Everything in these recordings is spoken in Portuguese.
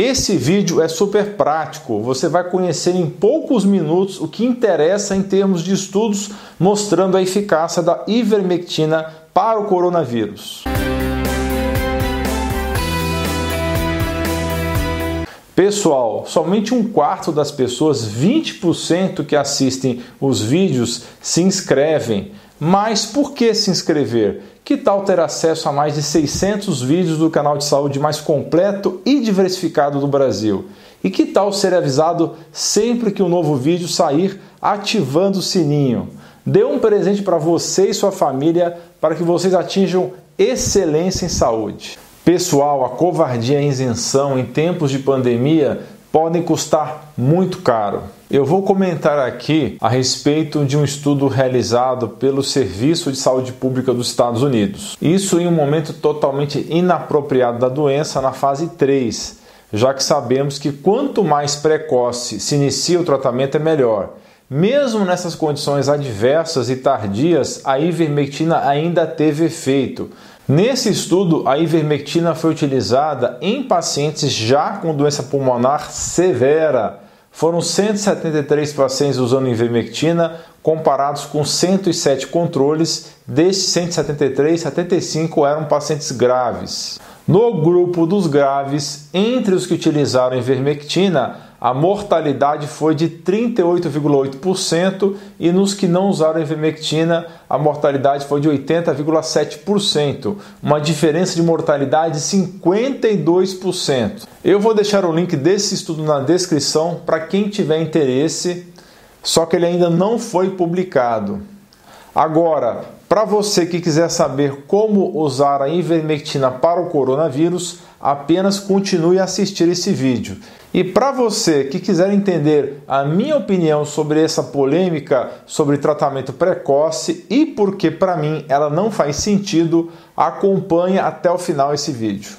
Esse vídeo é super prático, você vai conhecer em poucos minutos o que interessa em termos de estudos mostrando a eficácia da ivermectina para o coronavírus. Pessoal, somente um quarto das pessoas, 20% que assistem os vídeos, se inscrevem. Mas por que se inscrever? Que tal ter acesso a mais de 600 vídeos do canal de saúde mais completo e diversificado do Brasil? E que tal ser avisado sempre que um novo vídeo sair, ativando o sininho? Dê um presente para você e sua família para que vocês atinjam excelência em saúde. Pessoal, a covardia e a isenção em tempos de pandemia podem custar muito caro. Eu vou comentar aqui a respeito de um estudo realizado pelo Serviço de Saúde Pública dos Estados Unidos. Isso em um momento totalmente inapropriado da doença, na fase 3, já que sabemos que quanto mais precoce se inicia o tratamento é melhor. Mesmo nessas condições adversas e tardias, a ivermectina ainda teve efeito, Nesse estudo, a ivermectina foi utilizada em pacientes já com doença pulmonar severa. Foram 173 pacientes usando ivermectina, comparados com 107 controles. Destes 173, 75 eram pacientes graves. No grupo dos graves, entre os que utilizaram ivermectina, a mortalidade foi de 38,8% e nos que não usaram ivermectina, a mortalidade foi de 80,7%, uma diferença de mortalidade de 52%. Eu vou deixar o link desse estudo na descrição para quem tiver interesse, só que ele ainda não foi publicado. Agora, para você que quiser saber como usar a ivermectina para o coronavírus, apenas continue a assistir esse vídeo. E para você que quiser entender a minha opinião sobre essa polêmica sobre tratamento precoce e porque para mim ela não faz sentido, acompanhe até o final esse vídeo.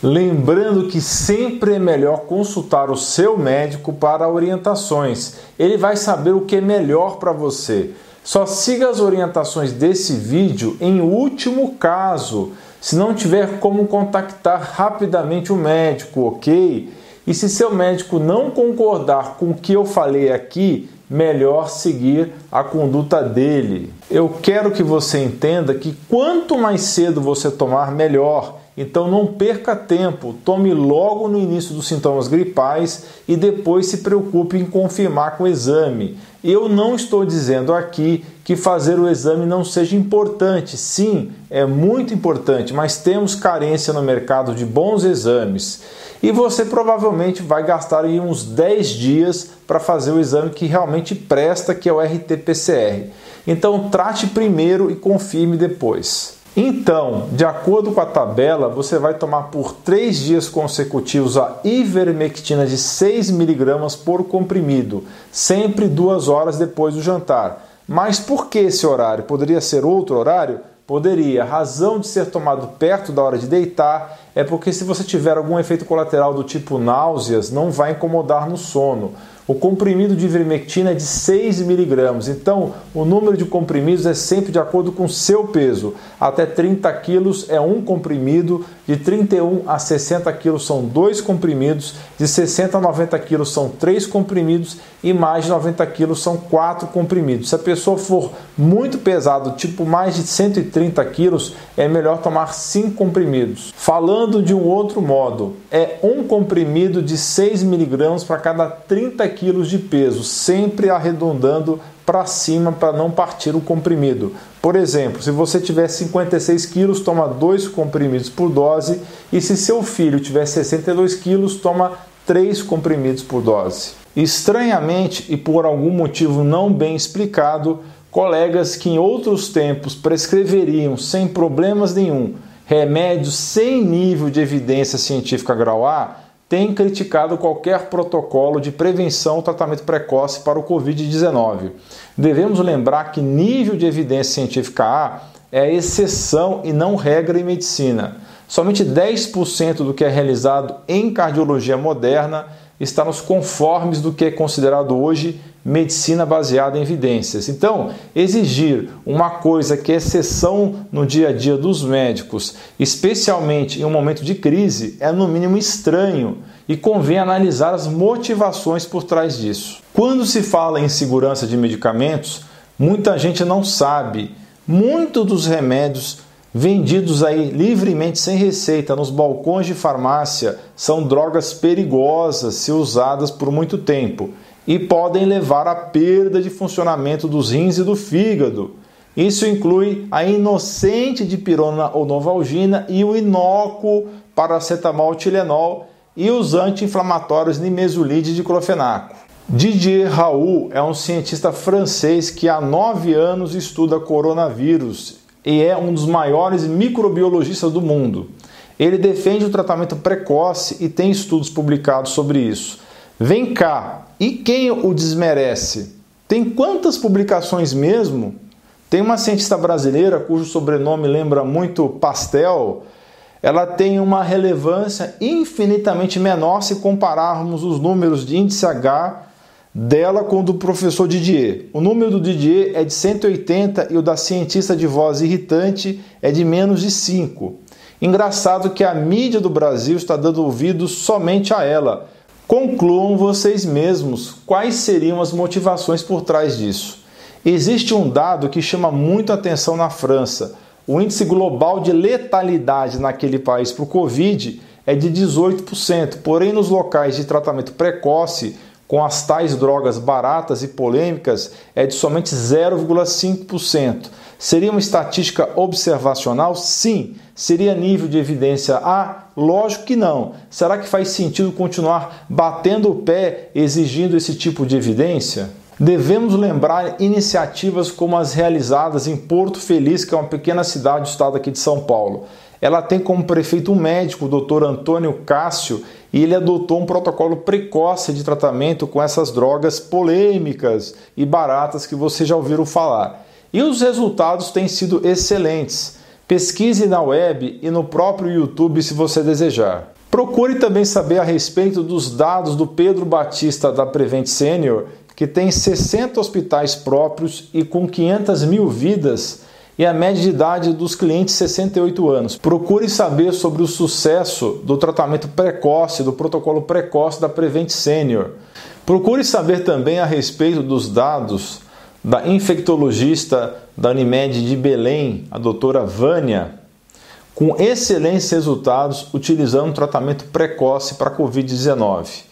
Lembrando que sempre é melhor consultar o seu médico para orientações. Ele vai saber o que é melhor para você. Só siga as orientações desse vídeo em último caso, se não tiver como contactar rapidamente o médico, ok? E se seu médico não concordar com o que eu falei aqui, melhor seguir a conduta dele. Eu quero que você entenda que quanto mais cedo você tomar, melhor. Então não perca tempo, tome logo no início dos sintomas gripais e depois se preocupe em confirmar com o exame. Eu não estou dizendo aqui que fazer o exame não seja importante. Sim, é muito importante, mas temos carência no mercado de bons exames. E você provavelmente vai gastar uns 10 dias para fazer o exame que realmente presta, que é o RT-PCR. Então trate primeiro e confirme depois. Então, de acordo com a tabela, você vai tomar por 3 dias consecutivos a ivermectina de 6mg por comprimido, sempre 2 horas depois do jantar. Mas por que esse horário? Poderia ser outro horário? Poderia. A razão de ser tomado perto da hora de deitar é porque se você tiver algum efeito colateral do tipo náuseas, não vai incomodar no sono. O comprimido de ivermectina é de 6 miligramas, então o número de comprimidos é sempre de acordo com o seu peso. Até 30 quilos é um comprimido, de 31 a 60 quilos são dois comprimidos, de 60 a 90 quilos são três comprimidos e mais de 90 quilos são quatro comprimidos. Se a pessoa for muito pesado, tipo mais de 130 quilos, é melhor tomar cinco comprimidos. Falando de um outro modo, é um comprimido de 6 miligramas para cada 30 quilos de peso, sempre arredondando para cima para não partir o comprimido. Por exemplo, se você tiver 56 quilos, toma dois comprimidos por dose, e se seu filho tiver 62 quilos, toma três comprimidos por dose. Estranhamente e por algum motivo não bem explicado, colegas que em outros tempos prescreveriam sem problemas nenhum remédios sem nível de evidência científica grau A tem criticado qualquer protocolo de prevenção ou tratamento precoce para o Covid-19. Devemos lembrar que nível de evidência científica A é exceção e não regra em medicina. Somente 10% do que é realizado em cardiologia moderna está nos conformes do que é considerado hoje medicina baseada em evidências. Então, exigir uma coisa que é exceção no dia a dia dos médicos, especialmente em um momento de crise, é no mínimo estranho e convém analisar as motivações por trás disso. Quando se fala em segurança de medicamentos, muita gente não sabe. Muitos dos remédios vendidos aí livremente sem receita nos balcões de farmácia são drogas perigosas se usadas por muito tempo e podem levar à perda de funcionamento dos rins e do fígado. Isso inclui a inocente dipirona ou novalgina e o inócuo paracetamol Tilenol e os anti-inflamatórios nimesulide e diclofenaco. Didier Raoult é um cientista francês que há nove anos estuda coronavírus e é um dos maiores microbiologistas do mundo. Ele defende o tratamento precoce e tem estudos publicados sobre isso. Vem cá, e quem o desmerece? Tem quantas publicações mesmo? Tem uma cientista brasileira cujo sobrenome lembra muito pastel. Ela tem uma relevância infinitamente menor se compararmos os números de índice H dela com o do professor Didier. O número do Didier é de 180 e o da cientista de voz irritante é de menos de 5. Engraçado que a mídia do Brasil está dando ouvidos somente a ela. Concluam vocês mesmos quais seriam as motivações por trás disso. Existe um dado que chama muito atenção na França. O índice global de letalidade naquele país para o Covid é de 18%, porém nos locais de tratamento precoce com as tais drogas baratas e polêmicas é de somente 0,5%. Seria uma estatística observacional? Sim. Seria nível de evidência A? Lógico que não. Será que faz sentido continuar batendo o pé exigindo esse tipo de evidência? Devemos lembrar iniciativas como as realizadas em Porto Feliz, que é uma pequena cidade do estado aqui de São Paulo. Ela tem como prefeito um médico, o doutor Antônio Cássio, e ele adotou um protocolo precoce de tratamento com essas drogas polêmicas e baratas que vocês já ouviram falar. E os resultados têm sido excelentes. Pesquise na web e no próprio YouTube se você desejar. Procure também saber a respeito dos dados do Pedro Batista da Prevent Senior, que tem 60 hospitais próprios e com 500 mil vidas e a média de idade dos clientes 68 anos. Procure saber sobre o sucesso do tratamento precoce, do protocolo precoce da Prevent Senior. Procure saber também a respeito dos dados da infectologista da Unimed de Belém, a doutora Vânia, com excelentes resultados utilizando tratamento precoce para Covid-19.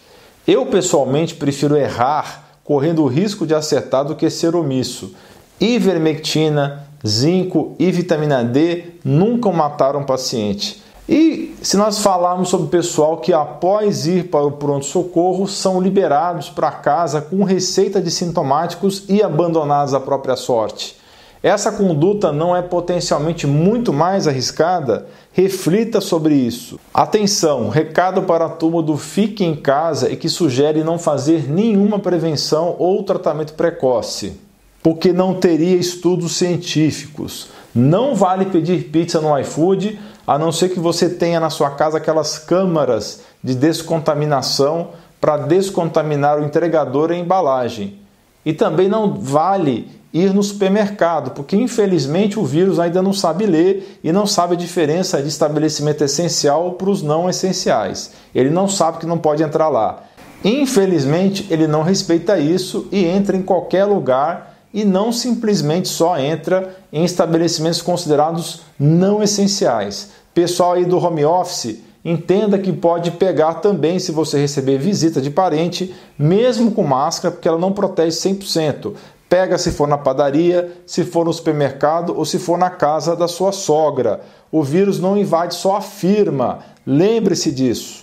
Eu pessoalmente prefiro errar correndo o risco de acertar do que ser omisso. Ivermectina, zinco e vitamina D nunca mataram o paciente. E se nós falarmos sobre o pessoal que após ir para o pronto-socorro são liberados para casa com receita de sintomáticos e abandonados à própria sorte. Essa conduta não é potencialmente muito mais arriscada? Reflita sobre isso. Atenção, recado para a turma do Fique em Casa e que sugere não fazer nenhuma prevenção ou tratamento precoce porque não teria estudos científicos. Não vale pedir pizza no iFood, a não ser que você tenha na sua casa aquelas câmaras de descontaminação para descontaminar o entregador e a embalagem. E também não vale ir no supermercado, porque infelizmente o vírus ainda não sabe ler e não sabe a diferença de estabelecimento essencial para os não essenciais. Ele não sabe que não pode entrar lá. Infelizmente, ele não respeita isso e entra em qualquer lugar e não simplesmente só entra em estabelecimentos considerados não essenciais. Pessoal aí do home office, entenda que pode pegar também se você receber visita de parente, mesmo com máscara, porque ela não protege 100%. Pega se for na padaria, se for no supermercado ou se for na casa da sua sogra. O vírus não invade só a firma. Lembre-se disso.